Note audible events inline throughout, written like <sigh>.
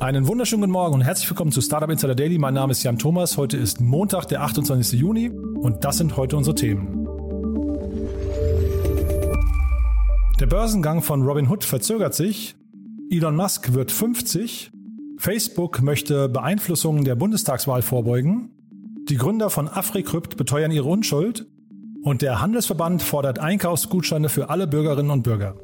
Einen wunderschönen guten Morgen und herzlich willkommen zu Startup Insider Daily. Mein Name ist Jan Thomas. Heute ist Montag, der 28. Juni und das sind heute unsere Themen. Der Börsengang von Robinhood verzögert sich. Elon Musk wird 50. Facebook möchte Beeinflussungen der Bundestagswahl vorbeugen. Die Gründer von AfriCrypt beteuern ihre Unschuld. Und der Handelsverband fordert Einkaufsgutscheine für alle Bürgerinnen und Bürger.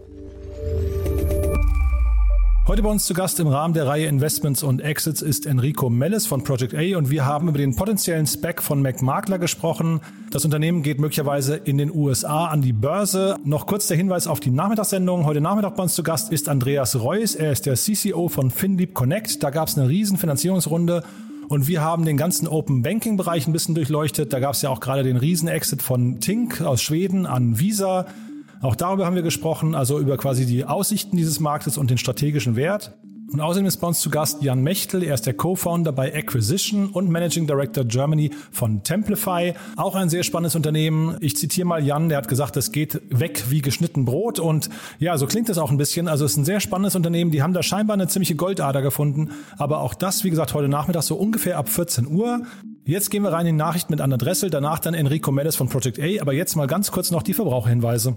Heute bei uns zu Gast im Rahmen der Reihe Investments und Exits ist Enrico Mellis von Project A und wir haben über den potenziellen Spec von McMakler gesprochen. Das Unternehmen geht möglicherweise in den USA an die Börse. Noch kurz der Hinweis auf die Nachmittagssendung. Heute Nachmittag bei uns zu Gast ist Andreas Reuss. Er ist der CCO von FinLeap Connect. Da gab es eine riesen Finanzierungsrunde und wir haben den ganzen Open Banking Bereich ein bisschen durchleuchtet. Da gab es ja auch gerade den Riesen-Exit von Tink aus Schweden an Visa. Auch darüber haben wir gesprochen, also über quasi die Aussichten dieses Marktes und den strategischen Wert. Und außerdem ist bei uns zu Gast Jan Mechtel. Er ist der Co-Founder bei Acquisition und Managing Director Germany von Templify. Auch ein sehr spannendes Unternehmen. Ich zitiere mal Jan, der hat gesagt, es geht weg wie geschnitten Brot. Und ja, so klingt es auch ein bisschen. Also es ist ein sehr spannendes Unternehmen. Die haben da scheinbar eine ziemliche Goldader gefunden. Aber auch das, wie gesagt, heute Nachmittag so ungefähr ab 14 Uhr. Jetzt gehen wir rein in die Nachrichten mit Anna Dressel, danach dann Enrico Mendes von Project A. Aber jetzt mal ganz kurz noch die Verbraucherhinweise.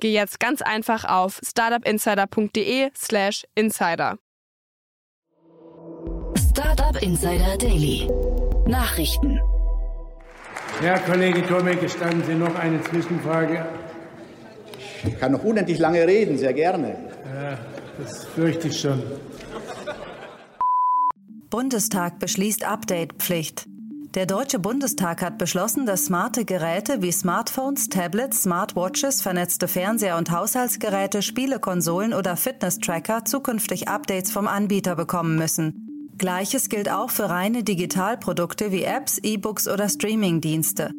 geh jetzt ganz einfach auf startupinsider.de/slash insider. Startup Insider Daily. Nachrichten. Herr Kollege Tomek, gestatten Sie noch eine Zwischenfrage? Ich kann noch unendlich lange reden, sehr gerne. Ja, das fürchte ich schon. Bundestag beschließt Update-Pflicht. Der Deutsche Bundestag hat beschlossen, dass smarte Geräte wie Smartphones, Tablets, Smartwatches, vernetzte Fernseher und Haushaltsgeräte, Spielekonsolen oder Fitness-Tracker zukünftig Updates vom Anbieter bekommen müssen. Gleiches gilt auch für reine Digitalprodukte wie Apps, E-Books oder Streaming-Dienste.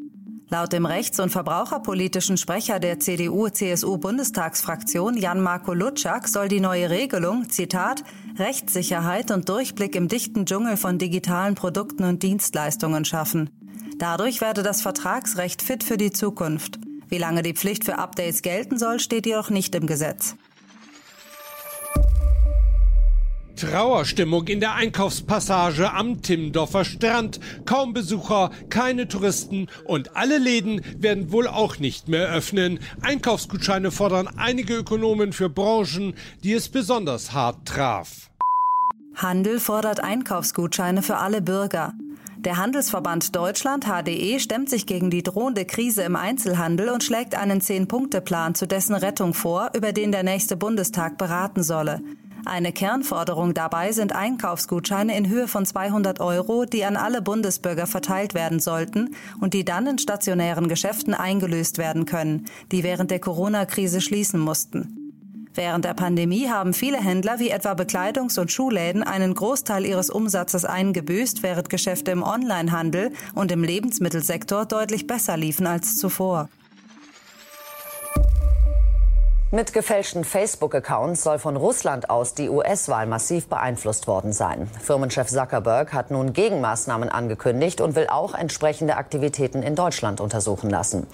Laut dem rechts- und verbraucherpolitischen Sprecher der CDU-CSU-Bundestagsfraktion Jan-Marco Lutschak soll die neue Regelung, Zitat, Rechtssicherheit und Durchblick im dichten Dschungel von digitalen Produkten und Dienstleistungen schaffen. Dadurch werde das Vertragsrecht fit für die Zukunft. Wie lange die Pflicht für Updates gelten soll, steht jedoch nicht im Gesetz. Trauerstimmung in der Einkaufspassage am Timmendorfer Strand. Kaum Besucher, keine Touristen und alle Läden werden wohl auch nicht mehr öffnen. Einkaufsgutscheine fordern einige Ökonomen für Branchen, die es besonders hart traf. Handel fordert Einkaufsgutscheine für alle Bürger. Der Handelsverband Deutschland HDE stemmt sich gegen die drohende Krise im Einzelhandel und schlägt einen Zehn-Punkte-Plan zu dessen Rettung vor, über den der nächste Bundestag beraten solle. Eine Kernforderung dabei sind Einkaufsgutscheine in Höhe von 200 Euro, die an alle Bundesbürger verteilt werden sollten und die dann in stationären Geschäften eingelöst werden können, die während der Corona-Krise schließen mussten. Während der Pandemie haben viele Händler wie etwa Bekleidungs- und Schuhläden einen Großteil ihres Umsatzes eingebüßt, während Geschäfte im Onlinehandel und im Lebensmittelsektor deutlich besser liefen als zuvor. Mit gefälschten Facebook-Accounts soll von Russland aus die US-Wahl massiv beeinflusst worden sein. Firmenchef Zuckerberg hat nun Gegenmaßnahmen angekündigt und will auch entsprechende Aktivitäten in Deutschland untersuchen lassen.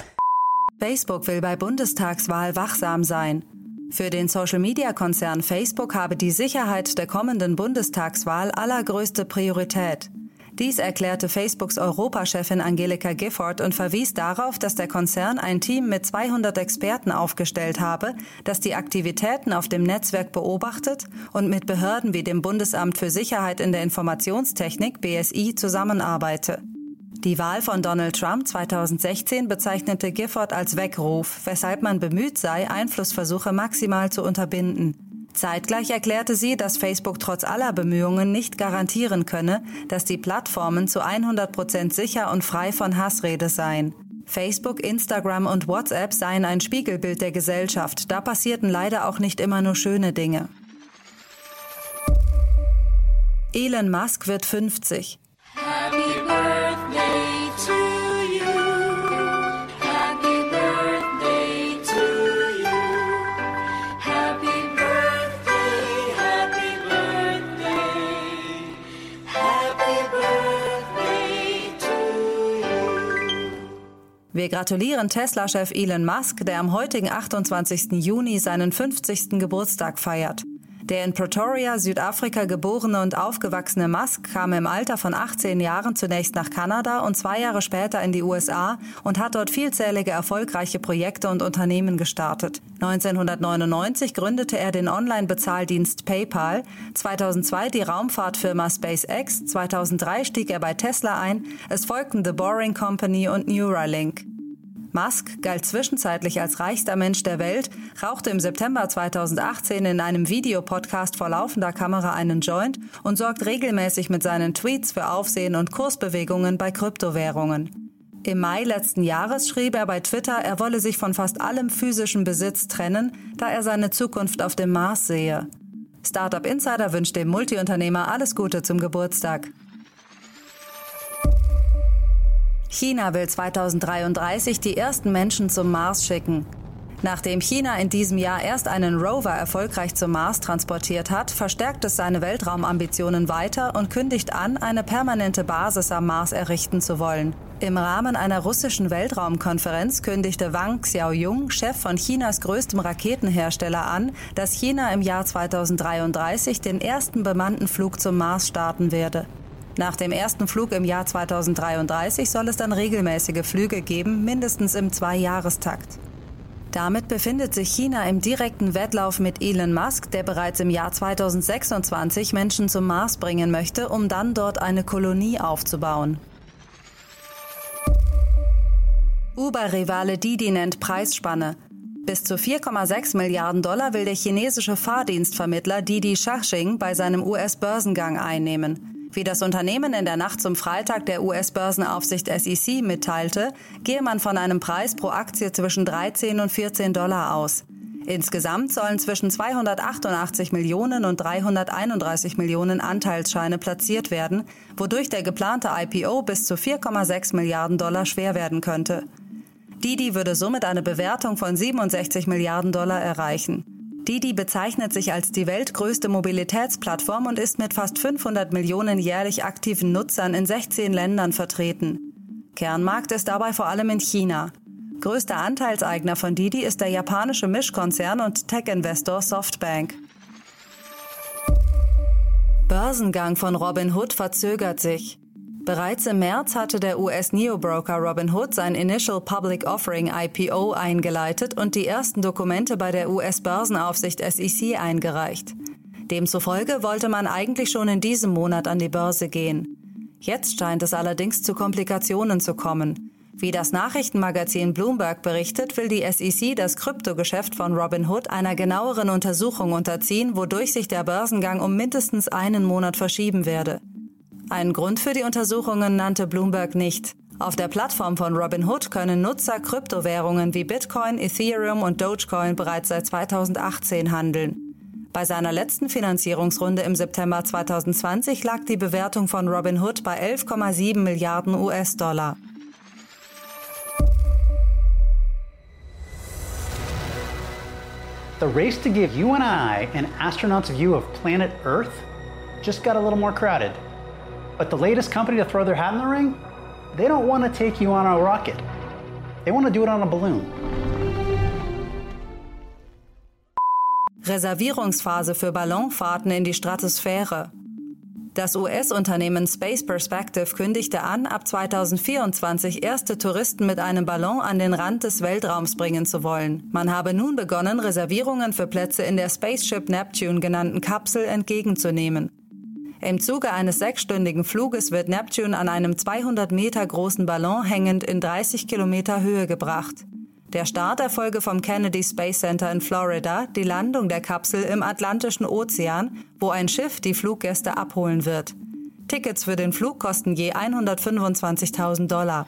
Facebook will bei Bundestagswahl wachsam sein. Für den Social-Media-Konzern Facebook habe die Sicherheit der kommenden Bundestagswahl allergrößte Priorität. Dies erklärte Facebooks Europachefin Angelika Gifford und verwies darauf, dass der Konzern ein Team mit 200 Experten aufgestellt habe, das die Aktivitäten auf dem Netzwerk beobachtet und mit Behörden wie dem Bundesamt für Sicherheit in der Informationstechnik BSI zusammenarbeite. Die Wahl von Donald Trump 2016 bezeichnete Gifford als Weckruf, weshalb man bemüht sei, Einflussversuche maximal zu unterbinden. Zeitgleich erklärte sie, dass Facebook trotz aller Bemühungen nicht garantieren könne, dass die Plattformen zu 100 Prozent sicher und frei von Hassrede seien. Facebook, Instagram und WhatsApp seien ein Spiegelbild der Gesellschaft. Da passierten leider auch nicht immer nur schöne Dinge. Elon Musk wird 50. Happy Wir gratulieren Tesla-Chef Elon Musk, der am heutigen 28. Juni seinen 50. Geburtstag feiert. Der in Pretoria, Südafrika geborene und aufgewachsene Musk kam im Alter von 18 Jahren zunächst nach Kanada und zwei Jahre später in die USA und hat dort vielzählige erfolgreiche Projekte und Unternehmen gestartet. 1999 gründete er den Online-Bezahldienst PayPal, 2002 die Raumfahrtfirma SpaceX, 2003 stieg er bei Tesla ein, es folgten The Boring Company und Neuralink. Musk galt zwischenzeitlich als reichster Mensch der Welt, rauchte im September 2018 in einem Videopodcast vor laufender Kamera einen Joint und sorgt regelmäßig mit seinen Tweets für Aufsehen und Kursbewegungen bei Kryptowährungen. Im Mai letzten Jahres schrieb er bei Twitter, er wolle sich von fast allem physischen Besitz trennen, da er seine Zukunft auf dem Mars sehe. Startup Insider wünscht dem Multiunternehmer alles Gute zum Geburtstag. China will 2033 die ersten Menschen zum Mars schicken. Nachdem China in diesem Jahr erst einen Rover erfolgreich zum Mars transportiert hat, verstärkt es seine Weltraumambitionen weiter und kündigt an, eine permanente Basis am Mars errichten zu wollen. Im Rahmen einer russischen Weltraumkonferenz kündigte Wang Xiaoyong, Chef von Chinas größtem Raketenhersteller, an, dass China im Jahr 2033 den ersten bemannten Flug zum Mars starten werde. Nach dem ersten Flug im Jahr 2033 soll es dann regelmäßige Flüge geben, mindestens im Zweijahrestakt. Damit befindet sich China im direkten Wettlauf mit Elon Musk, der bereits im Jahr 2026 Menschen zum Mars bringen möchte, um dann dort eine Kolonie aufzubauen. Uber-Rivale Didi nennt Preisspanne. Bis zu 4,6 Milliarden Dollar will der chinesische Fahrdienstvermittler Didi Shaching bei seinem US-Börsengang einnehmen. Wie das Unternehmen in der Nacht zum Freitag der US-Börsenaufsicht SEC mitteilte, gehe man von einem Preis pro Aktie zwischen 13 und 14 Dollar aus. Insgesamt sollen zwischen 288 Millionen und 331 Millionen Anteilsscheine platziert werden, wodurch der geplante IPO bis zu 4,6 Milliarden Dollar schwer werden könnte. Didi würde somit eine Bewertung von 67 Milliarden Dollar erreichen. Didi bezeichnet sich als die weltgrößte Mobilitätsplattform und ist mit fast 500 Millionen jährlich aktiven Nutzern in 16 Ländern vertreten. Kernmarkt ist dabei vor allem in China. Größter Anteilseigner von Didi ist der japanische Mischkonzern und Tech-Investor Softbank. Börsengang von Robinhood verzögert sich. Bereits im März hatte der US-Neo-Broker Robinhood sein Initial Public Offering IPO eingeleitet und die ersten Dokumente bei der US-Börsenaufsicht SEC eingereicht. Demzufolge wollte man eigentlich schon in diesem Monat an die Börse gehen. Jetzt scheint es allerdings zu Komplikationen zu kommen. Wie das Nachrichtenmagazin Bloomberg berichtet, will die SEC das Kryptogeschäft von Robinhood einer genaueren Untersuchung unterziehen, wodurch sich der Börsengang um mindestens einen Monat verschieben werde. Einen Grund für die Untersuchungen nannte Bloomberg nicht. Auf der Plattform von Robinhood können Nutzer Kryptowährungen wie Bitcoin, Ethereum und Dogecoin bereits seit 2018 handeln. Bei seiner letzten Finanzierungsrunde im September 2020 lag die Bewertung von Robinhood bei 11,7 Milliarden US-Dollar. The race to give you and I an astronaut's view of planet Earth just got a little more crowded. But the latest company to throw their hat in the ring, they don't want to take you on a rocket. They want to do it on a balloon. Reservierungsphase für Ballonfahrten in die Stratosphäre. Das US-Unternehmen Space Perspective kündigte an, ab 2024 erste Touristen mit einem Ballon an den Rand des Weltraums bringen zu wollen. Man habe nun begonnen, Reservierungen für Plätze in der Spaceship Neptune genannten Kapsel entgegenzunehmen. Im Zuge eines sechsstündigen Fluges wird Neptune an einem 200 Meter großen Ballon hängend in 30 Kilometer Höhe gebracht. Der Start erfolge vom Kennedy Space Center in Florida, die Landung der Kapsel im Atlantischen Ozean, wo ein Schiff die Fluggäste abholen wird. Tickets für den Flug kosten je 125.000 Dollar.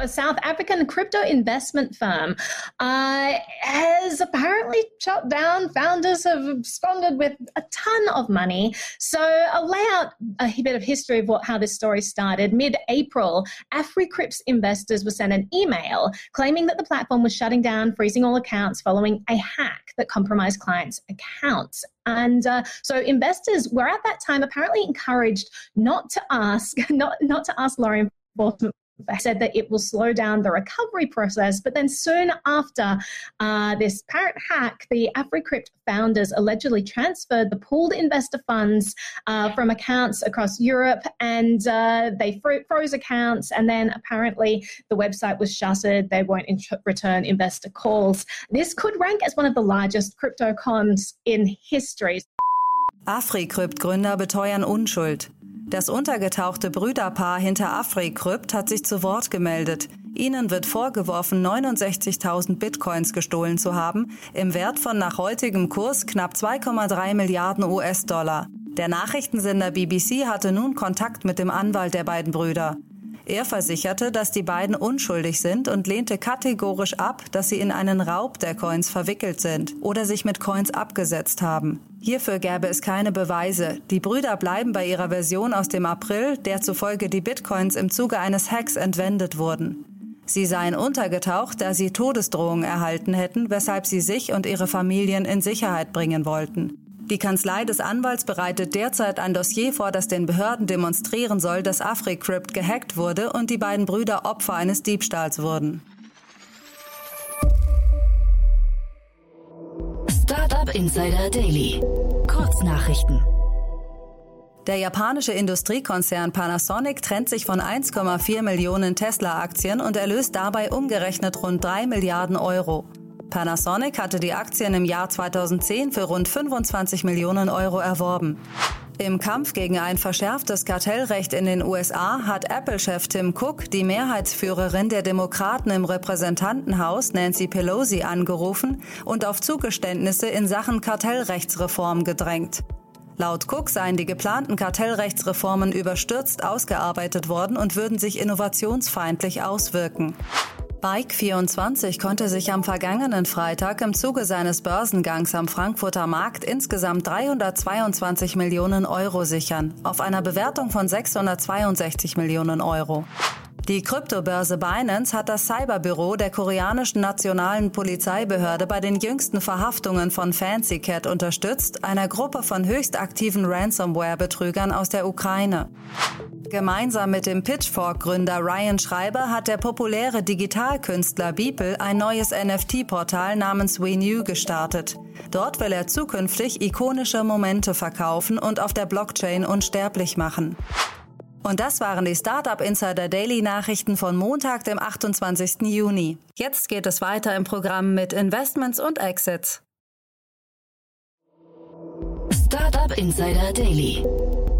A South African crypto investment firm uh, has apparently shut down. Founders have absconded with a ton of money. So I'll lay out a bit of history of what, how this story started. Mid-April, AfriCrypt's investors were sent an email claiming that the platform was shutting down, freezing all accounts following a hack that compromised clients' accounts. And uh, so investors were at that time apparently encouraged not to ask, <laughs> not, not to ask law enforcement said that it will slow down the recovery process. But then soon after uh, this parent hack, the AfriCrypt founders allegedly transferred the pooled investor funds uh, from accounts across Europe and uh, they fro- froze accounts. And then apparently the website was shuttered. They won't return investor calls. This could rank as one of the largest crypto cons in history. AfriCrypt-Gründer beteuern Unschuld. Das untergetauchte Brüderpaar hinter AfriCrypt hat sich zu Wort gemeldet. Ihnen wird vorgeworfen, 69.000 Bitcoins gestohlen zu haben, im Wert von nach heutigem Kurs knapp 2,3 Milliarden US-Dollar. Der Nachrichtensender BBC hatte nun Kontakt mit dem Anwalt der beiden Brüder. Er versicherte, dass die beiden unschuldig sind und lehnte kategorisch ab, dass sie in einen Raub der Coins verwickelt sind oder sich mit Coins abgesetzt haben. Hierfür gäbe es keine Beweise. Die Brüder bleiben bei ihrer Version aus dem April, der zufolge die Bitcoins im Zuge eines Hacks entwendet wurden. Sie seien untergetaucht, da sie Todesdrohungen erhalten hätten, weshalb sie sich und ihre Familien in Sicherheit bringen wollten. Die Kanzlei des Anwalts bereitet derzeit ein Dossier vor, das den Behörden demonstrieren soll, dass AfriCrypt gehackt wurde und die beiden Brüder Opfer eines Diebstahls wurden. Startup Insider Daily. Kurznachrichten. Der japanische Industriekonzern Panasonic trennt sich von 1,4 Millionen Tesla-Aktien und erlöst dabei umgerechnet rund 3 Milliarden Euro. Panasonic hatte die Aktien im Jahr 2010 für rund 25 Millionen Euro erworben. Im Kampf gegen ein verschärftes Kartellrecht in den USA hat Apple-Chef Tim Cook die Mehrheitsführerin der Demokraten im Repräsentantenhaus Nancy Pelosi angerufen und auf Zugeständnisse in Sachen Kartellrechtsreform gedrängt. Laut Cook seien die geplanten Kartellrechtsreformen überstürzt ausgearbeitet worden und würden sich innovationsfeindlich auswirken. Bike24 konnte sich am vergangenen Freitag im Zuge seines Börsengangs am Frankfurter Markt insgesamt 322 Millionen Euro sichern, auf einer Bewertung von 662 Millionen Euro. Die Kryptobörse Binance hat das Cyberbüro der koreanischen nationalen Polizeibehörde bei den jüngsten Verhaftungen von Fancy Cat unterstützt, einer Gruppe von höchst aktiven Ransomware-Betrügern aus der Ukraine. Gemeinsam mit dem Pitchfork-Gründer Ryan Schreiber hat der populäre Digitalkünstler Beeple ein neues NFT-Portal namens WeNew gestartet. Dort will er zukünftig ikonische Momente verkaufen und auf der Blockchain unsterblich machen. Und das waren die Startup Insider Daily Nachrichten von Montag, dem 28. Juni. Jetzt geht es weiter im Programm mit Investments und Exits. Startup Insider Daily.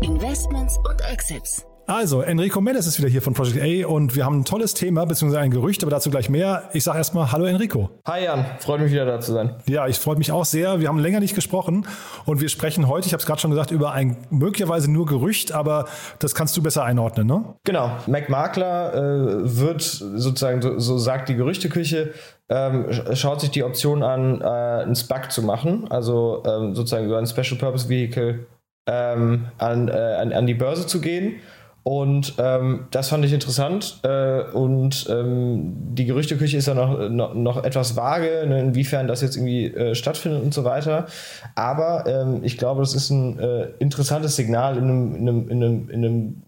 Investments und Exits. Also, Enrico Mendes ist wieder hier von Project A und wir haben ein tolles Thema, beziehungsweise ein Gerücht, aber dazu gleich mehr. Ich sage erstmal Hallo Enrico. Hi Jan, freut mich wieder da zu sein. Ja, ich freue mich auch sehr. Wir haben länger nicht gesprochen und wir sprechen heute, ich habe es gerade schon gesagt, über ein möglicherweise nur Gerücht, aber das kannst du besser einordnen, ne? Genau, Mac Makler äh, wird sozusagen, so, so, sagt die Gerüchteküche, ähm, schaut sich die Option an, äh, einen SPAC zu machen, also ähm, sozusagen über ein Special Purpose Vehicle ähm, an, äh, an, an die Börse zu gehen und ähm, das fand ich interessant. Äh, und ähm, die Gerüchteküche ist ja noch, noch, noch etwas vage, ne, inwiefern das jetzt irgendwie äh, stattfindet und so weiter. Aber ähm, ich glaube, das ist ein äh, interessantes Signal in einem, in einem, in einem, in einem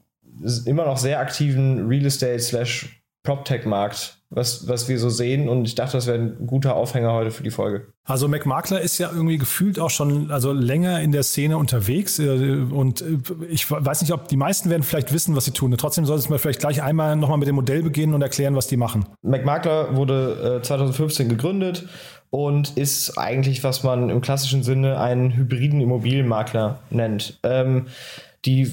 immer noch sehr aktiven Real Estate slash PropTech-Markt, was, was wir so sehen. Und ich dachte, das wäre ein guter Aufhänger heute für die Folge. Also McMakler ist ja irgendwie gefühlt auch schon also länger in der Szene unterwegs. Äh, und äh, ich weiß nicht, ob die meisten werden vielleicht wissen, was sie tun. Trotzdem solltest du mal vielleicht gleich einmal nochmal mit dem Modell beginnen und erklären, was die machen. McMakler wurde 2015 gegründet und ist eigentlich, was man im klassischen Sinne einen hybriden Immobilienmakler nennt. Ähm, die,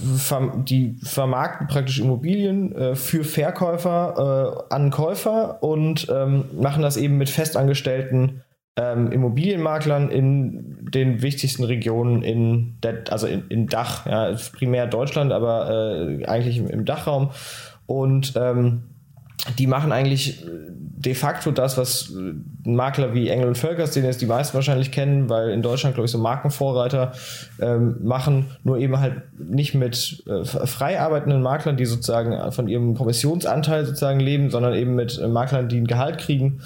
die vermarkten praktisch Immobilien äh, für Verkäufer äh, an Käufer und ähm, machen das eben mit festangestellten ähm, Immobilienmaklern in den wichtigsten Regionen in der, also in, in Dach, ja, primär Deutschland, aber äh, eigentlich im, im, Dachraum. Und ähm, die machen eigentlich de facto das, was Makler wie Engel und Völkers, den jetzt die meisten wahrscheinlich kennen, weil in Deutschland, glaube ich, so Markenvorreiter ähm, machen, nur eben halt nicht mit äh, frei arbeitenden Maklern, die sozusagen von ihrem Kommissionsanteil sozusagen leben, sondern eben mit äh, Maklern, die ein Gehalt kriegen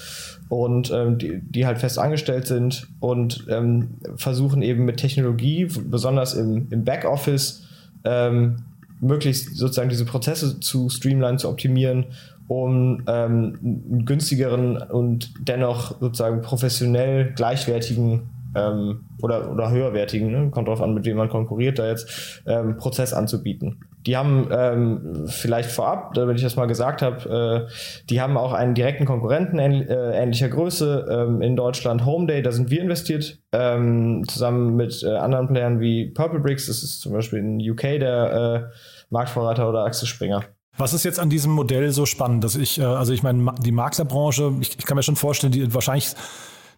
und ähm, die, die halt fest angestellt sind und ähm, versuchen eben mit Technologie, besonders im, im Backoffice, ähm, möglichst sozusagen diese Prozesse zu streamline, zu optimieren um ähm, einen günstigeren und dennoch sozusagen professionell gleichwertigen ähm, oder, oder höherwertigen, ne? kommt darauf an, mit wem man konkurriert, da jetzt ähm, Prozess anzubieten. Die haben ähm, vielleicht vorab, damit ich das mal gesagt habe, äh, die haben auch einen direkten Konkurrenten äh, ähnlicher Größe ähm, in Deutschland, Homeday, da sind wir investiert, ähm, zusammen mit äh, anderen Playern wie Purple Bricks, das ist zum Beispiel in UK der äh, Marktvorreiter oder Axel Springer. Was ist jetzt an diesem Modell so spannend, dass ich, äh, also ich meine, die Maklerbranche, ich, ich kann mir schon vorstellen, die wahrscheinlich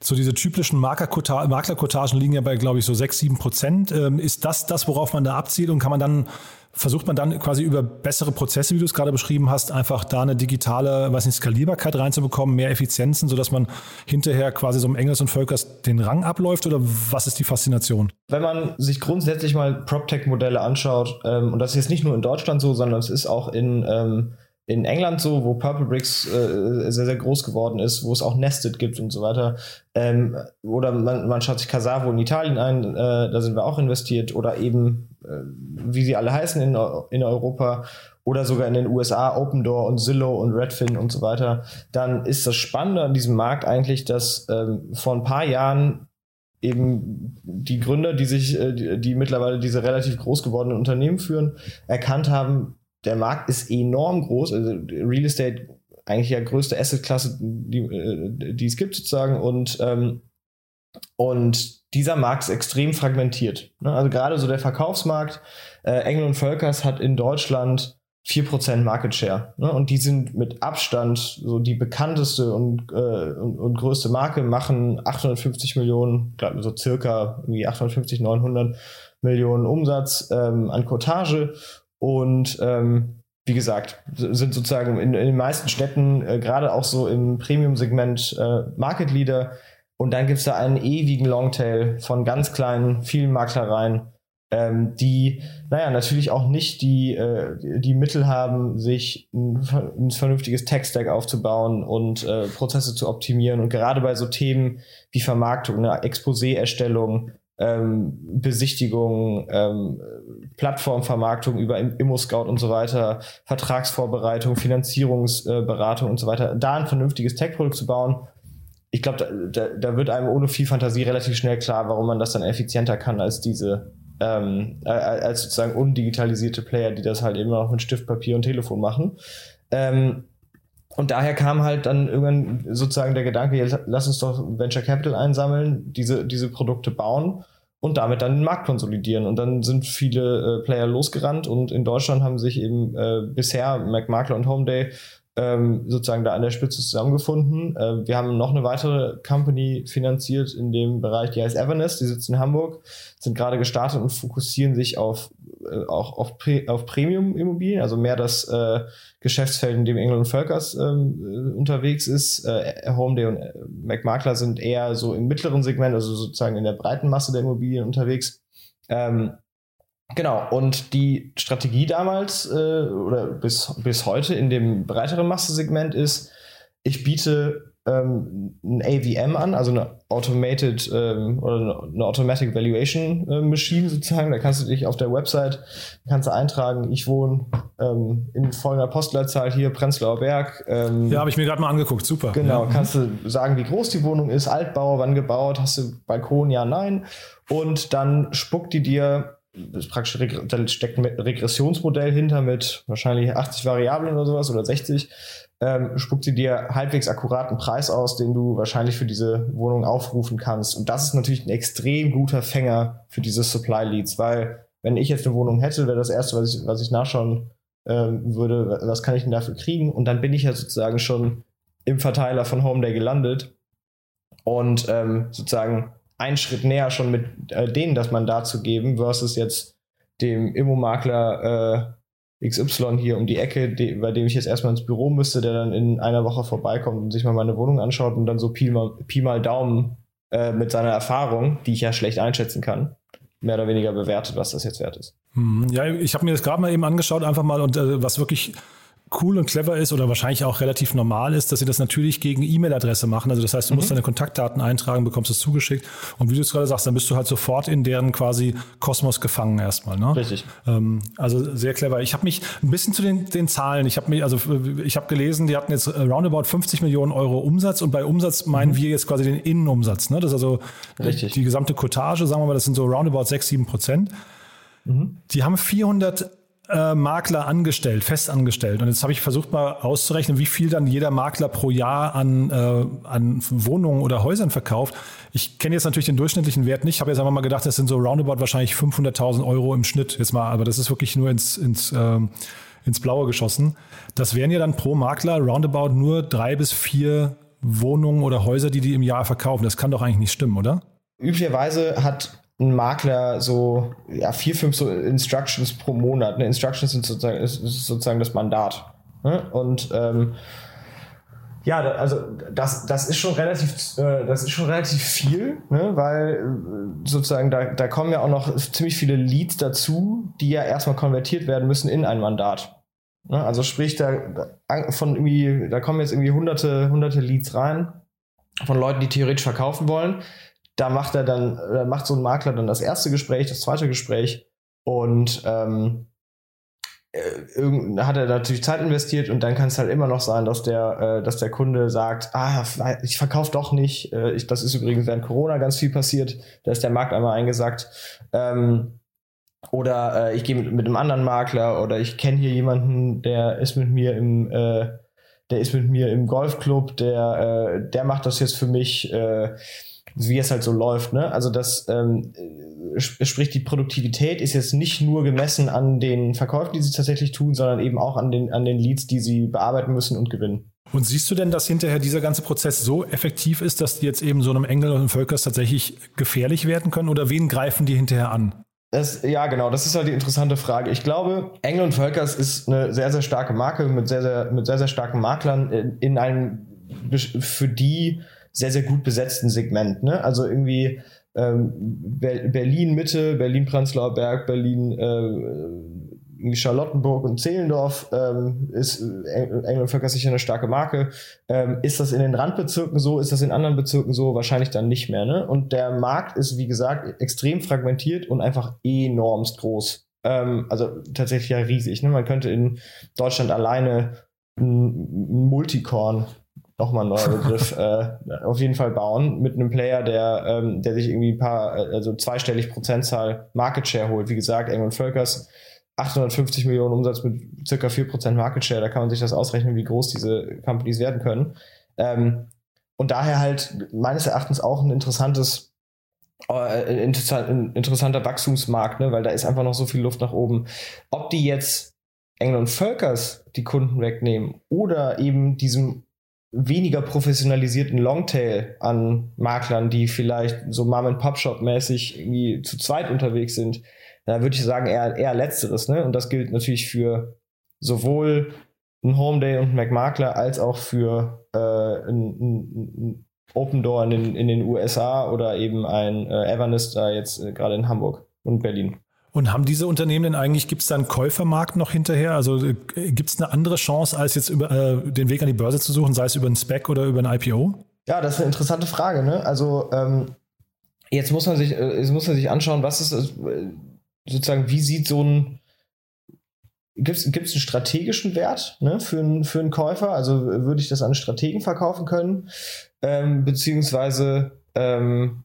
so diese typischen Maklerkotagen liegen ja bei, glaube ich, so sechs, sieben Prozent. Ähm, ist das das, worauf man da abzielt und kann man dann versucht man dann quasi über bessere Prozesse, wie du es gerade beschrieben hast, einfach da eine digitale, weiß nicht, Skalierbarkeit reinzubekommen, mehr Effizienzen, sodass man hinterher quasi so im Engels und Völkers den Rang abläuft oder was ist die Faszination? Wenn man sich grundsätzlich mal PropTech-Modelle anschaut, ähm, und das ist jetzt nicht nur in Deutschland so, sondern es ist auch in ähm, in England so, wo Purple Bricks äh, sehr, sehr groß geworden ist, wo es auch Nested gibt und so weiter. Ähm, oder man, man schaut sich Casavo in Italien ein, äh, da sind wir auch investiert. Oder eben, äh, wie sie alle heißen in, in Europa. Oder sogar in den USA, Open Door und Zillow und Redfin und so weiter. Dann ist das Spannende an diesem Markt eigentlich, dass ähm, vor ein paar Jahren eben die Gründer, die sich, äh, die, die mittlerweile diese relativ groß gewordenen Unternehmen führen, erkannt haben, der Markt ist enorm groß. Also Real Estate eigentlich ja größte Assetklasse, die, äh, die es gibt sozusagen und ähm, und dieser Markt ist extrem fragmentiert. Ne? Also gerade so der Verkaufsmarkt, äh, Engel und Völkers hat in Deutschland 4% Market Share. Ne? Und die sind mit Abstand so die bekannteste und, äh, und, und, größte Marke, machen 850 Millionen, glaube so circa irgendwie 850, 900 Millionen Umsatz ähm, an Cottage und ähm, wie gesagt, sind sozusagen in, in den meisten Städten äh, gerade auch so im Premium-Segment äh, Market Leader. Und dann gibt es da einen ewigen Longtail von ganz kleinen, vielen Maklereien, ähm, die, naja, natürlich auch nicht die, äh, die Mittel haben, sich ein, ein vernünftiges Tech-Stack aufzubauen und äh, Prozesse zu optimieren. Und gerade bei so Themen wie Vermarktung, eine Exposé-Erstellung, ähm, Besichtigung, ähm, Plattformvermarktung über Immo-Scout und so weiter, Vertragsvorbereitung, Finanzierungsberatung äh, und so weiter, da ein vernünftiges Tech-Produkt zu bauen. Ich glaube, da, da, da, wird einem ohne viel Fantasie relativ schnell klar, warum man das dann effizienter kann als diese, ähm, äh, als sozusagen undigitalisierte Player, die das halt eben noch mit Stift, Papier und Telefon machen. Ähm, und daher kam halt dann irgendwann sozusagen der Gedanke, jetzt lass uns doch Venture Capital einsammeln, diese, diese Produkte bauen und damit dann den Markt konsolidieren. Und dann sind viele äh, Player losgerannt und in Deutschland haben sich eben äh, bisher McMakler und Homeday ähm, sozusagen da an der Spitze zusammengefunden. Äh, wir haben noch eine weitere Company finanziert in dem Bereich, die heißt Everness, die sitzt in Hamburg, sind gerade gestartet und fokussieren sich auf auch auf, auf Premium-Immobilien, also mehr das äh, Geschäftsfeld, in dem Engel und Völkers ähm, äh, unterwegs ist. Äh, Homeday und äh, McMakler sind eher so im mittleren Segment, also sozusagen in der breiten Masse der Immobilien unterwegs. Ähm, Genau, und die Strategie damals äh, oder bis, bis heute in dem breiteren Massesegment ist, ich biete ähm, ein AVM an, also eine Automated ähm, oder eine Automatic Valuation äh, Machine sozusagen. Da kannst du dich auf der Website kannst du eintragen, ich wohne ähm, in folgender Postleitzahl hier, Prenzlauer Berg. Ähm, ja, habe ich mir gerade mal angeguckt, super. Genau, ja. kannst du sagen, wie groß die Wohnung ist, Altbau, wann gebaut, hast du Balkon, ja, nein. Und dann spuckt die dir ist praktisch, da steckt ein Regressionsmodell hinter mit wahrscheinlich 80 Variablen oder sowas oder 60 ähm, spuckt sie dir halbwegs akkuraten Preis aus, den du wahrscheinlich für diese Wohnung aufrufen kannst. Und das ist natürlich ein extrem guter Fänger für diese Supply Leads, weil wenn ich jetzt eine Wohnung hätte, wäre das erste, was ich, was ich nachschauen ähm, würde, was kann ich denn dafür kriegen? Und dann bin ich ja sozusagen schon im Verteiler von Homeday gelandet und ähm, sozusagen einen Schritt näher schon mit äh, denen das Mandat zu geben, versus jetzt dem Immomakler äh, XY hier um die Ecke, de, bei dem ich jetzt erstmal ins Büro müsste, der dann in einer Woche vorbeikommt und sich mal meine Wohnung anschaut und dann so Pi mal, Pi mal Daumen äh, mit seiner Erfahrung, die ich ja schlecht einschätzen kann, mehr oder weniger bewertet, was das jetzt wert ist. Hm, ja, ich habe mir das gerade mal eben angeschaut, einfach mal und äh, was wirklich cool und clever ist oder wahrscheinlich auch relativ normal ist, dass sie das natürlich gegen E-Mail-Adresse machen. Also das heißt, du mhm. musst deine Kontaktdaten eintragen, bekommst es zugeschickt und wie du es gerade sagst, dann bist du halt sofort in deren quasi Kosmos gefangen erstmal. Ne? Richtig. Ähm, also sehr clever. Ich habe mich ein bisschen zu den, den Zahlen, ich habe mich, also ich habe gelesen, die hatten jetzt roundabout 50 Millionen Euro Umsatz und bei Umsatz meinen mhm. wir jetzt quasi den Innenumsatz. Ne? Das ist also Richtig. die gesamte Cottage, sagen wir mal, das sind so roundabout 6, 7 Prozent. Mhm. Die haben 400 äh, Makler angestellt, fest angestellt. Und jetzt habe ich versucht mal auszurechnen, wie viel dann jeder Makler pro Jahr an, äh, an Wohnungen oder Häusern verkauft. Ich kenne jetzt natürlich den durchschnittlichen Wert nicht. Ich habe jetzt einfach mal gedacht, das sind so roundabout wahrscheinlich 500.000 Euro im Schnitt jetzt mal. Aber das ist wirklich nur ins, ins, äh, ins Blaue geschossen. Das wären ja dann pro Makler roundabout nur drei bis vier Wohnungen oder Häuser, die die im Jahr verkaufen. Das kann doch eigentlich nicht stimmen, oder? Üblicherweise hat ein Makler so ja, vier, fünf so Instructions pro Monat. Ne? Instructions sind sozusagen, ist, ist sozusagen das Mandat. Ne? Und ähm, ja, also das, das ist schon relativ, äh, das ist schon relativ viel, ne? weil äh, sozusagen da, da kommen ja auch noch ziemlich viele Leads dazu, die ja erstmal konvertiert werden müssen in ein Mandat. Ne? Also sprich, da von irgendwie, da kommen jetzt irgendwie hunderte, hunderte Leads rein von Leuten, die theoretisch verkaufen wollen da macht er dann, da macht so ein Makler dann das erste Gespräch, das zweite Gespräch und ähm, äh, hat er natürlich Zeit investiert und dann kann es halt immer noch sein, dass der, äh, dass der Kunde sagt, ah, ich verkaufe doch nicht. Äh, ich, das ist übrigens während Corona ganz viel passiert. Da ist der Markt einmal eingesackt. Ähm, oder äh, ich gehe mit, mit einem anderen Makler oder ich kenne hier jemanden, der ist mit mir im, äh, der ist mit mir im Golfclub, der, äh, der macht das jetzt für mich. Äh, wie es halt so läuft. Ne? Also das ähm, sprich, die Produktivität ist jetzt nicht nur gemessen an den Verkäufen, die sie tatsächlich tun, sondern eben auch an den, an den Leads, die sie bearbeiten müssen und gewinnen. Und siehst du denn, dass hinterher dieser ganze Prozess so effektiv ist, dass die jetzt eben so einem Engel und einem Völkers tatsächlich gefährlich werden können? Oder wen greifen die hinterher an? Das, ja, genau, das ist halt die interessante Frage. Ich glaube, Engel und Völkers ist eine sehr, sehr starke Marke mit sehr, sehr, mit sehr, sehr starken Maklern in, in einem, für die sehr, sehr gut besetzten Segment. Ne? Also irgendwie ähm, Berlin Mitte, Berlin Prenzlauer Berg, Berlin äh, Charlottenburg und Zehlendorf ähm, ist äh, England Völker sicher eine starke Marke. Ähm, ist das in den Randbezirken so? Ist das in anderen Bezirken so? Wahrscheinlich dann nicht mehr. Ne? Und der Markt ist, wie gesagt, extrem fragmentiert und einfach enormst groß. Ähm, also tatsächlich ja riesig. Ne? Man könnte in Deutschland alleine ein Multicorn nochmal ein neuer Begriff, <laughs> äh, auf jeden Fall bauen mit einem Player, der, ähm, der sich irgendwie ein paar, also zweistellig Prozentzahl Market Share holt. Wie gesagt, Engel Völkers 850 Millionen Umsatz mit circa 4% Market Share, da kann man sich das ausrechnen, wie groß diese Companies werden können. Ähm, und daher halt meines Erachtens auch ein interessantes äh, interessanter Wachstumsmarkt, ne? weil da ist einfach noch so viel Luft nach oben. Ob die jetzt Engel und Völkers die Kunden wegnehmen oder eben diesem weniger professionalisierten Longtail an Maklern, die vielleicht so Mom-and-Pop-Shop-mäßig irgendwie zu zweit unterwegs sind, da würde ich sagen eher, eher letzteres. Ne? Und das gilt natürlich für sowohl ein Homeday und ein McMakler als auch für äh, ein, ein, ein Open Door in den, in den USA oder eben ein äh, Evernist da jetzt äh, gerade in Hamburg und Berlin. Und haben diese Unternehmen denn eigentlich, gibt es da einen Käufermarkt noch hinterher? Also äh, gibt es eine andere Chance, als jetzt über äh, den Weg an die Börse zu suchen, sei es über einen Spec oder über ein IPO? Ja, das ist eine interessante Frage. Ne? Also ähm, jetzt muss man sich, äh, jetzt muss man sich anschauen, was ist äh, sozusagen, wie sieht so ein Gibt es einen strategischen Wert ne, für, einen, für einen Käufer? Also würde ich das an Strategen verkaufen können? Ähm, beziehungsweise ähm,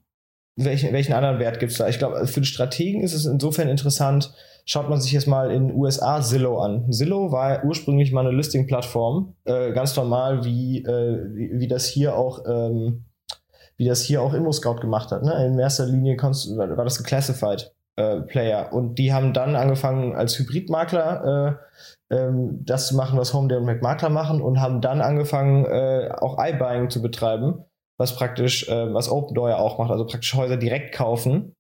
welchen, welchen anderen Wert gibt es da? Ich glaube, für den Strategen ist es insofern interessant, schaut man sich jetzt mal in den USA Zillow an. Zillow war ursprünglich mal eine Listing-Plattform, äh, ganz normal, wie, äh, wie, wie, das hier auch ähm, wie das hier auch ImmoScout gemacht hat. Ne? In erster Linie war das geclassified äh, Player und die haben dann angefangen als Hybridmakler äh, ähm, das zu machen, was Homedale und McMakler machen und haben dann angefangen äh, auch iBuying zu betreiben was praktisch, äh, was Open Door ja auch macht, also praktisch Häuser direkt kaufen,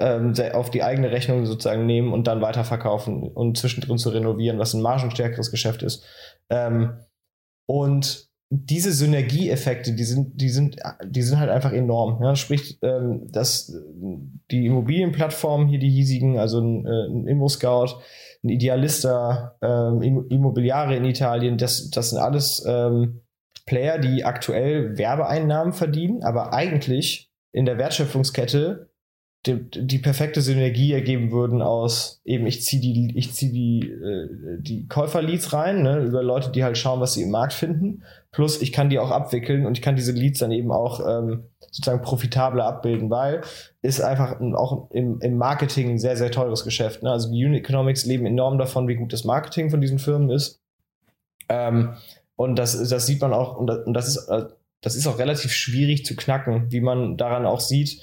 ähm, auf die eigene Rechnung sozusagen nehmen und dann weiterverkaufen und zwischendrin zu renovieren, was ein margenstärkeres Geschäft ist. Ähm, und diese Synergieeffekte, die sind, die sind, die sind halt einfach enorm. Ja? Sprich, ähm, dass die Immobilienplattformen hier, die hiesigen, also ein, äh, ein Immo-Scout, ein Idealista, ähm, Immobiliare in Italien, das, das sind alles ähm, Player, die aktuell Werbeeinnahmen verdienen, aber eigentlich in der Wertschöpfungskette die, die perfekte Synergie ergeben würden aus eben ich ziehe die ich ziehe die äh, die Käuferleads rein ne, über Leute die halt schauen was sie im Markt finden plus ich kann die auch abwickeln und ich kann diese Leads dann eben auch ähm, sozusagen profitabler abbilden weil ist einfach auch im, im Marketing ein sehr sehr teures Geschäft ne? also die Unit Economics leben enorm davon wie gut das Marketing von diesen Firmen ist ähm, und das, das sieht man auch, und das ist, äh, das ist auch relativ schwierig zu knacken, wie man daran auch sieht,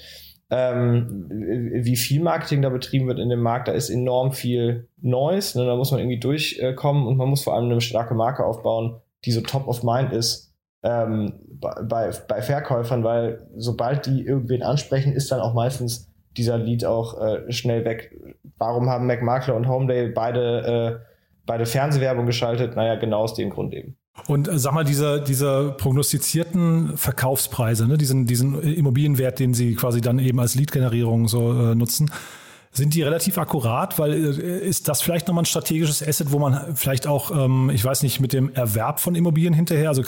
ähm, wie viel Marketing da betrieben wird in dem Markt. Da ist enorm viel Neues. Ne? Da muss man irgendwie durchkommen und man muss vor allem eine starke Marke aufbauen, die so top of mind ist ähm, bei, bei Verkäufern, weil sobald die irgendwen ansprechen, ist dann auch meistens dieser Lead auch äh, schnell weg. Warum haben McMakler und Homedale beide, äh, beide Fernsehwerbung geschaltet? Naja, genau aus dem Grund eben. Und äh, sag mal, diese, diese prognostizierten Verkaufspreise, ne, diesen, diesen Immobilienwert, den Sie quasi dann eben als Lead-Generierung so äh, nutzen, sind die relativ akkurat? Weil äh, ist das vielleicht nochmal ein strategisches Asset, wo man vielleicht auch, ähm, ich weiß nicht, mit dem Erwerb von Immobilien hinterher, also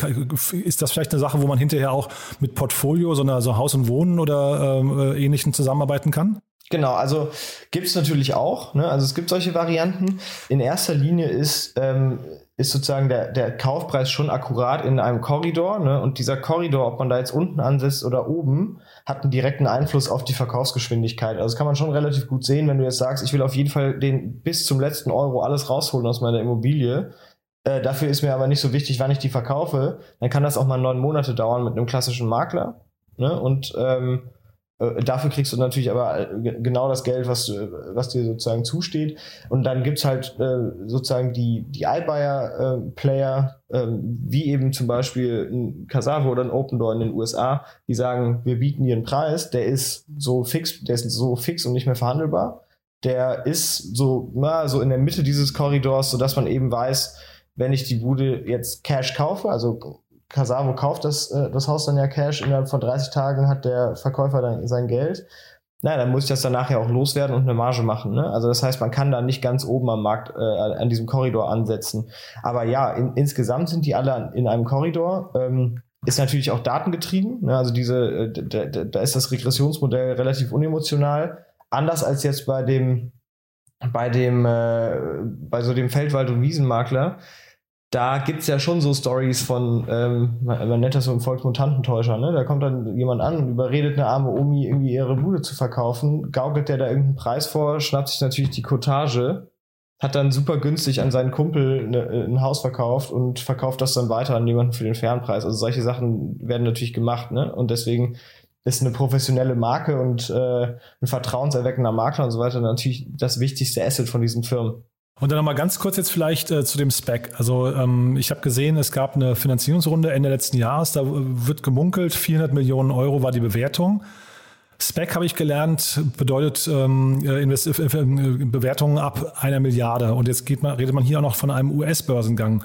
ist das vielleicht eine Sache, wo man hinterher auch mit Portfolio, so, einer, so Haus und Wohnen oder ähm, äh, ähnlichen zusammenarbeiten kann? Genau, also gibt es natürlich auch. Ne? Also es gibt solche Varianten. In erster Linie ist ähm, ist sozusagen der, der Kaufpreis schon akkurat in einem Korridor. Ne? Und dieser Korridor, ob man da jetzt unten ansetzt oder oben, hat einen direkten Einfluss auf die Verkaufsgeschwindigkeit. Also kann man schon relativ gut sehen, wenn du jetzt sagst, ich will auf jeden Fall den bis zum letzten Euro alles rausholen aus meiner Immobilie. Äh, dafür ist mir aber nicht so wichtig, wann ich die verkaufe. Dann kann das auch mal neun Monate dauern mit einem klassischen Makler. Ne? Und ähm, äh, dafür kriegst du natürlich aber äh, genau das Geld, was, was dir sozusagen zusteht. Und dann gibt's halt äh, sozusagen die, die iBuyer-Player, äh, äh, wie eben zum Beispiel ein Casavo oder ein Open Door in den USA, die sagen, wir bieten dir einen Preis, der ist so fix, der ist so fix und nicht mehr verhandelbar. Der ist so, na, so in der Mitte dieses Korridors, sodass man eben weiß, wenn ich die Bude jetzt Cash kaufe, also Casavo kauft das, äh, das Haus dann ja Cash, innerhalb von 30 Tagen hat der Verkäufer dann sein Geld. Naja, dann muss ich das dann nachher auch loswerden und eine Marge machen. Ne? Also das heißt, man kann da nicht ganz oben am Markt äh, an diesem Korridor ansetzen. Aber ja, in, insgesamt sind die alle in einem Korridor. Ähm, ist natürlich auch datengetrieben. Ne? Also diese, äh, da, da ist das Regressionsmodell relativ unemotional. Anders als jetzt bei dem, bei dem, äh, bei so dem Feldwald- und Wiesenmakler da gibt es ja schon so Stories von, ähm, man, nennt das so im Volksmutantentäuscher, ne? Da kommt dann jemand an und überredet eine arme Omi, irgendwie ihre Bude zu verkaufen, gaukelt der da irgendeinen Preis vor, schnappt sich natürlich die Cottage, hat dann super günstig an seinen Kumpel ne, ein Haus verkauft und verkauft das dann weiter an jemanden für den Fernpreis. Also solche Sachen werden natürlich gemacht, ne? Und deswegen ist eine professionelle Marke und äh, ein vertrauenserweckender Makler und so weiter natürlich das wichtigste Asset von diesen Firmen. Und dann nochmal ganz kurz jetzt vielleicht äh, zu dem Spec. Also ähm, ich habe gesehen, es gab eine Finanzierungsrunde Ende letzten Jahres, da wird gemunkelt, 400 Millionen Euro war die Bewertung. Spec habe ich gelernt, bedeutet ähm, äh, Invest äh, Bewertungen ab einer Milliarde. Und jetzt man, redet man hier auch noch von einem US-Börsengang.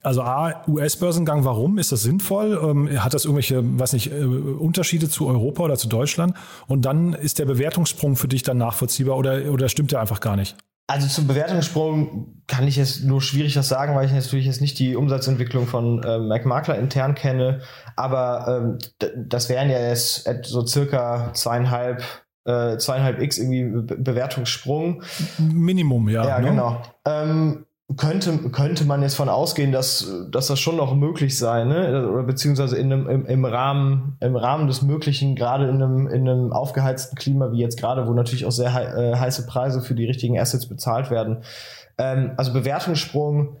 Also A, US-Börsengang, warum? Ist das sinnvoll? Ähm, hat das irgendwelche, weiß nicht, äh, Unterschiede zu Europa oder zu Deutschland? Und dann ist der Bewertungssprung für dich dann nachvollziehbar oder, oder stimmt der einfach gar nicht? Also zum Bewertungssprung kann ich jetzt nur schwierig was sagen, weil ich natürlich jetzt nicht die Umsatzentwicklung von äh, MacMakler intern kenne. Aber ähm, das wären ja jetzt so circa zweieinhalb äh, zweieinhalb X irgendwie Be Bewertungssprung. Minimum, ja. Ja, ne? genau. Ähm, könnte, könnte man jetzt von ausgehen, dass, dass das schon noch möglich sei, ne? Oder beziehungsweise in einem, im, im, Rahmen, im Rahmen des Möglichen, gerade in einem, in einem aufgeheizten Klima wie jetzt gerade, wo natürlich auch sehr äh, heiße Preise für die richtigen Assets bezahlt werden. Ähm, also Bewertungssprung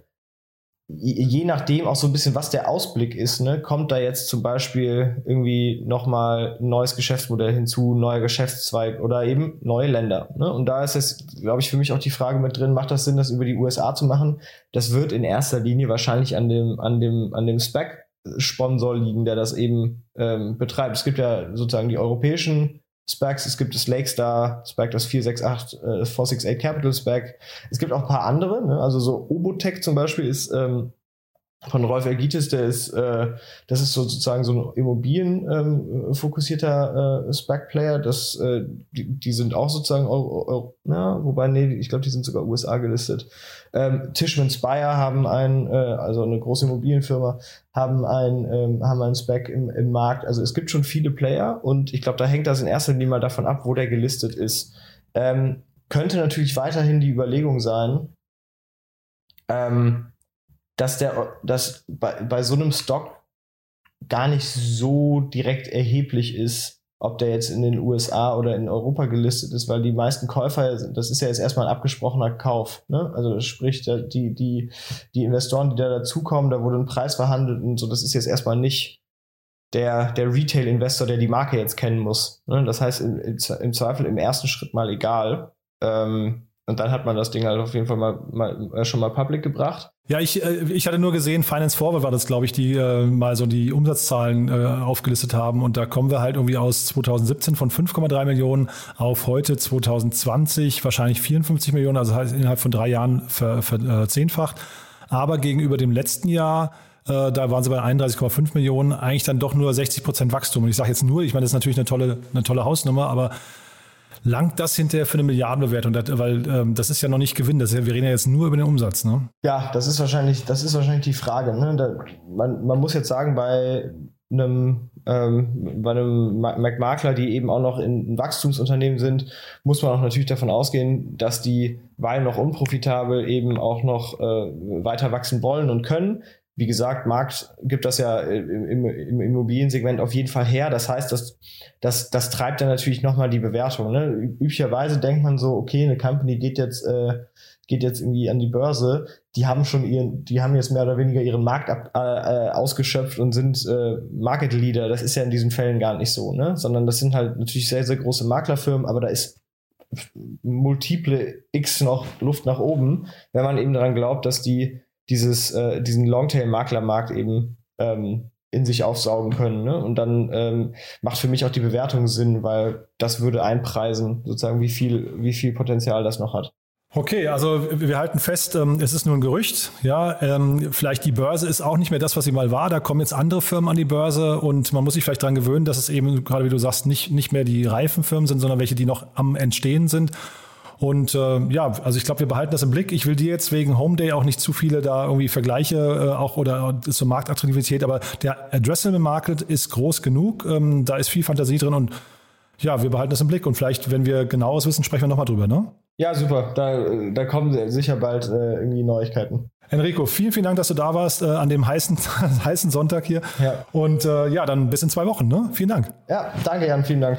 je nachdem auch so ein bisschen, was der Ausblick ist, ne, kommt da jetzt zum Beispiel irgendwie nochmal ein neues Geschäftsmodell hinzu, neuer Geschäftszweig oder eben neue Länder. Ne? Und da ist jetzt, glaube ich, für mich auch die Frage mit drin, macht das Sinn, das über die USA zu machen? Das wird in erster Linie wahrscheinlich an dem, an dem, an dem Spec Sponsor liegen, der das eben ähm, betreibt. Es gibt ja sozusagen die europäischen Specs, es gibt das Lakestar Spec, das 468, äh, 468 Capital Spec. Es gibt auch ein paar andere, ne? also so Obotech zum Beispiel ist ähm, von Rolf Ergitis, der ist, äh, das ist sozusagen so ein Immobilien-fokussierter ähm, äh, Spec-Player. Das, äh, die, die sind auch sozusagen Euro, Euro, ja, wobei, nee, ich glaube, die sind sogar USA gelistet. Ähm, Tishman Spire haben ein, äh, also eine große Immobilienfirma, haben ein, ähm, haben ein Spec im, im Markt. Also es gibt schon viele Player und ich glaube, da hängt das in erster Linie mal davon ab, wo der gelistet ist. Ähm, könnte natürlich weiterhin die Überlegung sein, ähm, dass der, dass bei, bei so einem Stock gar nicht so direkt erheblich ist, ob der jetzt in den USA oder in Europa gelistet ist, weil die meisten Käufer, das ist ja jetzt erstmal ein abgesprochener Kauf. Ne? Also sprich, die, die, die Investoren, die da dazukommen, da wurde ein Preis verhandelt und so, das ist jetzt erstmal nicht der, der Retail-Investor, der die Marke jetzt kennen muss. Ne? Das heißt, im, im, Zweifel im ersten Schritt mal egal. Ähm, und dann hat man das Ding halt auf jeden Fall mal, mal äh, schon mal public gebracht. Ja, ich, äh, ich hatte nur gesehen, Finance Forward war das, glaube ich, die äh, mal so die Umsatzzahlen äh, aufgelistet haben. Und da kommen wir halt irgendwie aus 2017 von 5,3 Millionen auf heute 2020 wahrscheinlich 54 Millionen, also heißt innerhalb von drei Jahren verzehnfacht. Ver, äh, Aber gegenüber dem letzten Jahr da waren sie bei 31,5 Millionen, eigentlich dann doch nur 60 Prozent Wachstum. Und ich sage jetzt nur, ich meine, das ist natürlich eine tolle, eine tolle Hausnummer, aber langt das hinterher für eine Milliardenbewertung? weil ähm, das ist ja noch nicht Gewinn. Das ja, wir reden ja jetzt nur über den Umsatz. Ne? Ja, das ist wahrscheinlich, das ist wahrscheinlich die Frage. Ne? Da, man, man muss jetzt sagen, bei einem, ähm, bei einem McMakler, die eben auch noch in, in Wachstumsunternehmen sind, muss man auch natürlich davon ausgehen, dass die, weil noch unprofitabel, eben auch noch äh, weiter wachsen wollen und können wie gesagt, Markt gibt das ja im, im, Immobiliensegment auf jeden Fall her. Das heißt, das, das, das treibt dann natürlich nochmal die Bewertung. Ne? Üblicherweise denkt man so, okay, eine Company geht jetzt, äh, geht jetzt irgendwie an die Börse. Die haben schon ihren, die haben jetzt mehr oder weniger ihren Markt ab, äh, äh, ausgeschöpft und sind äh, Market Leader. Das ist ja in diesen Fällen gar nicht so, ne? Sondern das sind halt natürlich sehr, sehr große Maklerfirmen, aber da ist multiple X noch Luft nach oben, wenn man eben daran glaubt, dass die dieses, äh, diesen Longtail-Maklermarkt eben ähm, in sich aufsaugen können. Ne? Und dann ähm, macht für mich auch die Bewertung Sinn, weil das würde einpreisen, sozusagen, wie viel, wie viel Potenzial das noch hat. Okay, also wir halten fest, ähm, es ist nur ein Gerücht. Ja, ähm, vielleicht die Börse ist auch nicht mehr das, was sie mal war. Da kommen jetzt andere Firmen an die Börse und man muss sich vielleicht daran gewöhnen, dass es eben, gerade wie du sagst, nicht, nicht mehr die reifen Firmen sind, sondern welche, die noch am Entstehen sind. Und äh, ja, also ich glaube, wir behalten das im Blick. Ich will dir jetzt wegen Home Day auch nicht zu viele da irgendwie Vergleiche äh, auch oder zur Marktattraktivität, aber der Addressable Market ist groß genug. Ähm, da ist viel Fantasie drin und ja, wir behalten das im Blick und vielleicht, wenn wir genaues wissen, sprechen wir nochmal drüber, ne? Ja, super. Da, da kommen sicher bald äh, irgendwie Neuigkeiten. Enrico, vielen, vielen Dank, dass du da warst äh, an dem heißen, <laughs> heißen Sonntag hier. Ja. Und äh, ja, dann bis in zwei Wochen. Ne? Vielen Dank. Ja, danke, Jan. Vielen Dank.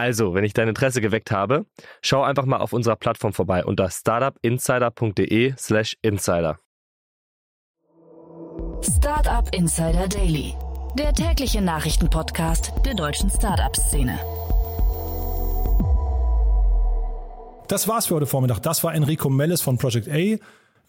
Also, wenn ich dein Interesse geweckt habe, schau einfach mal auf unserer Plattform vorbei unter startupinsider.de/slash insider. Startup Insider Daily der tägliche Nachrichtenpodcast der deutschen Startup-Szene. Das war's für heute Vormittag. Das war Enrico Mellis von Project A.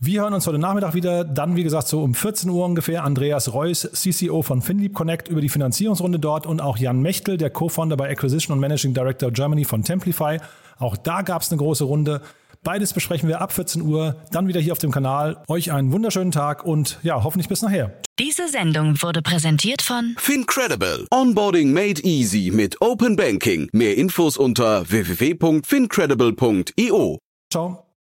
Wir hören uns heute Nachmittag wieder. Dann, wie gesagt, so um 14 Uhr ungefähr. Andreas Reuss, CCO von FinLeap Connect über die Finanzierungsrunde dort und auch Jan Mechtel, der Co-Founder bei Acquisition und Managing Director Germany von Templify. Auch da gab es eine große Runde. Beides besprechen wir ab 14 Uhr, dann wieder hier auf dem Kanal. Euch einen wunderschönen Tag und ja, hoffentlich bis nachher. Diese Sendung wurde präsentiert von FinCredible. Onboarding made easy mit Open Banking. Mehr Infos unter www.fincredible.io. Ciao.